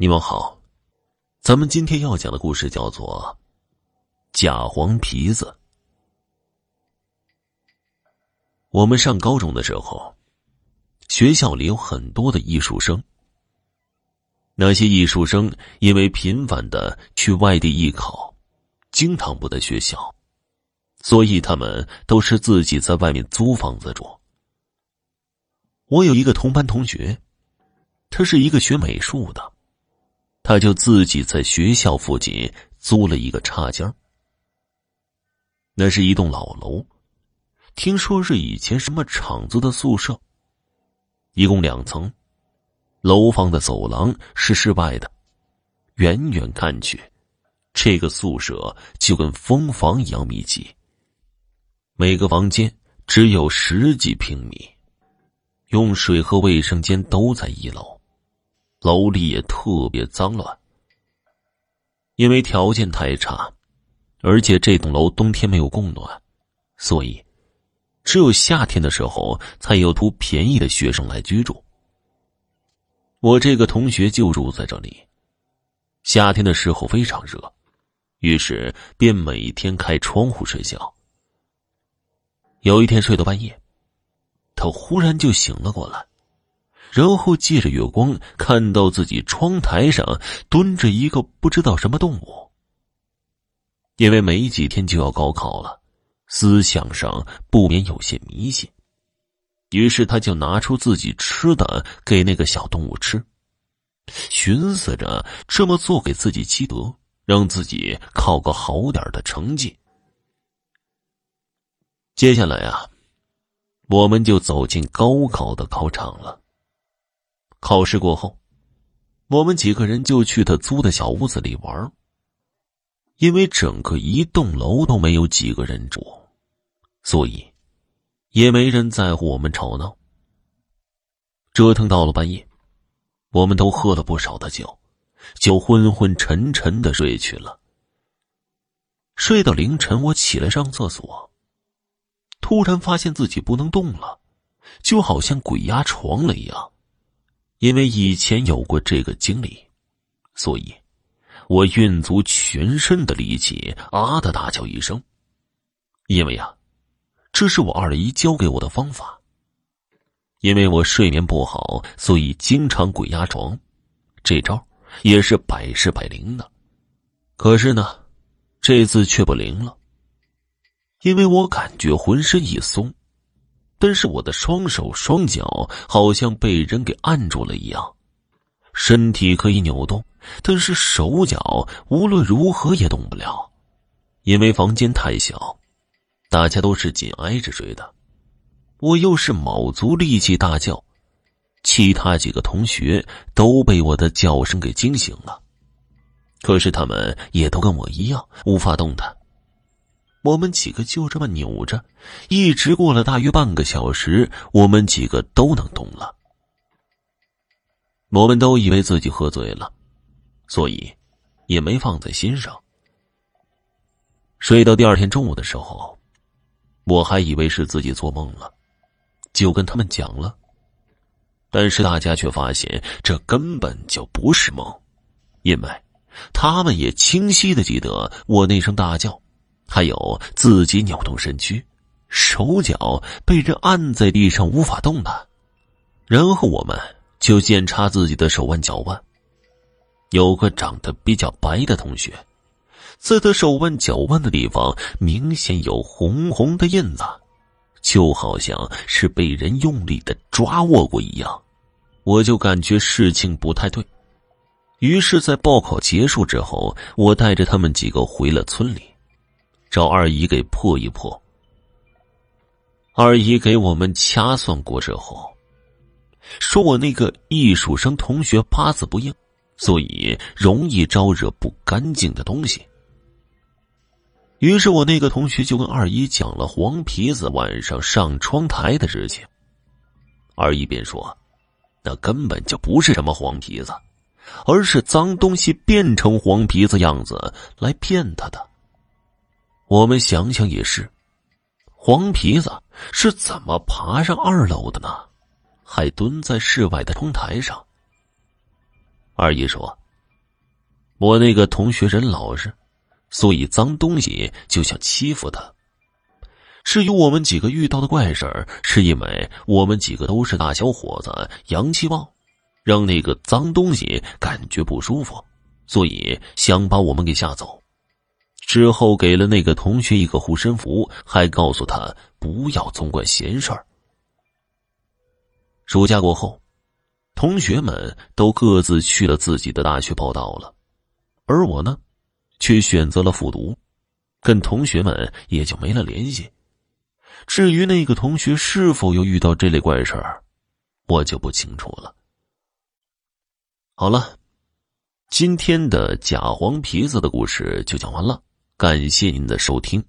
你们好，咱们今天要讲的故事叫做《假黄皮子》。我们上高中的时候，学校里有很多的艺术生。那些艺术生因为频繁的去外地艺考，经常不在学校，所以他们都是自己在外面租房子住。我有一个同班同学，他是一个学美术的。他就自己在学校附近租了一个插间那是一栋老楼，听说是以前什么厂子的宿舍，一共两层，楼房的走廊是室外的，远远看去，这个宿舍就跟蜂房一样密集，每个房间只有十几平米，用水和卫生间都在一楼。楼里也特别脏乱，因为条件太差，而且这栋楼冬天没有供暖，所以只有夏天的时候才有图便宜的学生来居住。我这个同学就住在这里，夏天的时候非常热，于是便每天开窗户睡觉。有一天睡到半夜，他忽然就醒了过来。然后借着月光，看到自己窗台上蹲着一个不知道什么动物。因为没几天就要高考了，思想上不免有些迷信，于是他就拿出自己吃的给那个小动物吃，寻思着这么做给自己积德，让自己考个好点的成绩。接下来啊，我们就走进高考的考场了。考试过后，我们几个人就去他租的小屋子里玩。因为整个一栋楼都没有几个人住，所以也没人在乎我们吵闹。折腾到了半夜，我们都喝了不少的酒，就昏昏沉沉的睡去了。睡到凌晨，我起来上厕所，突然发现自己不能动了，就好像鬼压床了一样。因为以前有过这个经历，所以，我运足全身的力气，啊的大叫一声。因为啊，这是我二姨教给我的方法。因为我睡眠不好，所以经常鬼压床，这招也是百试百灵的。可是呢，这次却不灵了，因为我感觉浑身一松。但是我的双手双脚好像被人给按住了一样，身体可以扭动，但是手脚无论如何也动不了，因为房间太小，大家都是紧挨着睡的，我又是卯足力气大叫，其他几个同学都被我的叫声给惊醒了，可是他们也都跟我一样无法动弹。我们几个就这么扭着，一直过了大约半个小时，我们几个都能动了。我们都以为自己喝醉了，所以也没放在心上。睡到第二天中午的时候，我还以为是自己做梦了，就跟他们讲了。但是大家却发现这根本就不是梦，因为他们也清晰的记得我那声大叫。还有自己扭动身躯，手脚被人按在地上无法动弹，然后我们就检查自己的手腕脚腕。有个长得比较白的同学，在他手腕脚腕的地方明显有红红的印子，就好像是被人用力的抓握过一样。我就感觉事情不太对，于是，在报考结束之后，我带着他们几个回了村里。找二姨给破一破。二姨给我们掐算过之后，说我那个艺术生同学八字不硬，所以容易招惹不干净的东西。于是我那个同学就跟二姨讲了黄皮子晚上上窗台的事情。二姨便说：“那根本就不是什么黄皮子，而是脏东西变成黄皮子样子来骗他的。”我们想想也是，黄皮子是怎么爬上二楼的呢？还蹲在室外的窗台上。二姨说：“我那个同学人老实，所以脏东西就想欺负他。至于我们几个遇到的怪事儿，是因为我们几个都是大小伙子，阳气旺，让那个脏东西感觉不舒服，所以想把我们给吓走。之后给了那个同学一个护身符，还告诉他不要总管闲事儿。暑假过后，同学们都各自去了自己的大学报道了，而我呢，却选择了复读，跟同学们也就没了联系。至于那个同学是否又遇到这类怪事儿，我就不清楚了。好了，今天的假黄皮子的故事就讲完了，感谢您的收听。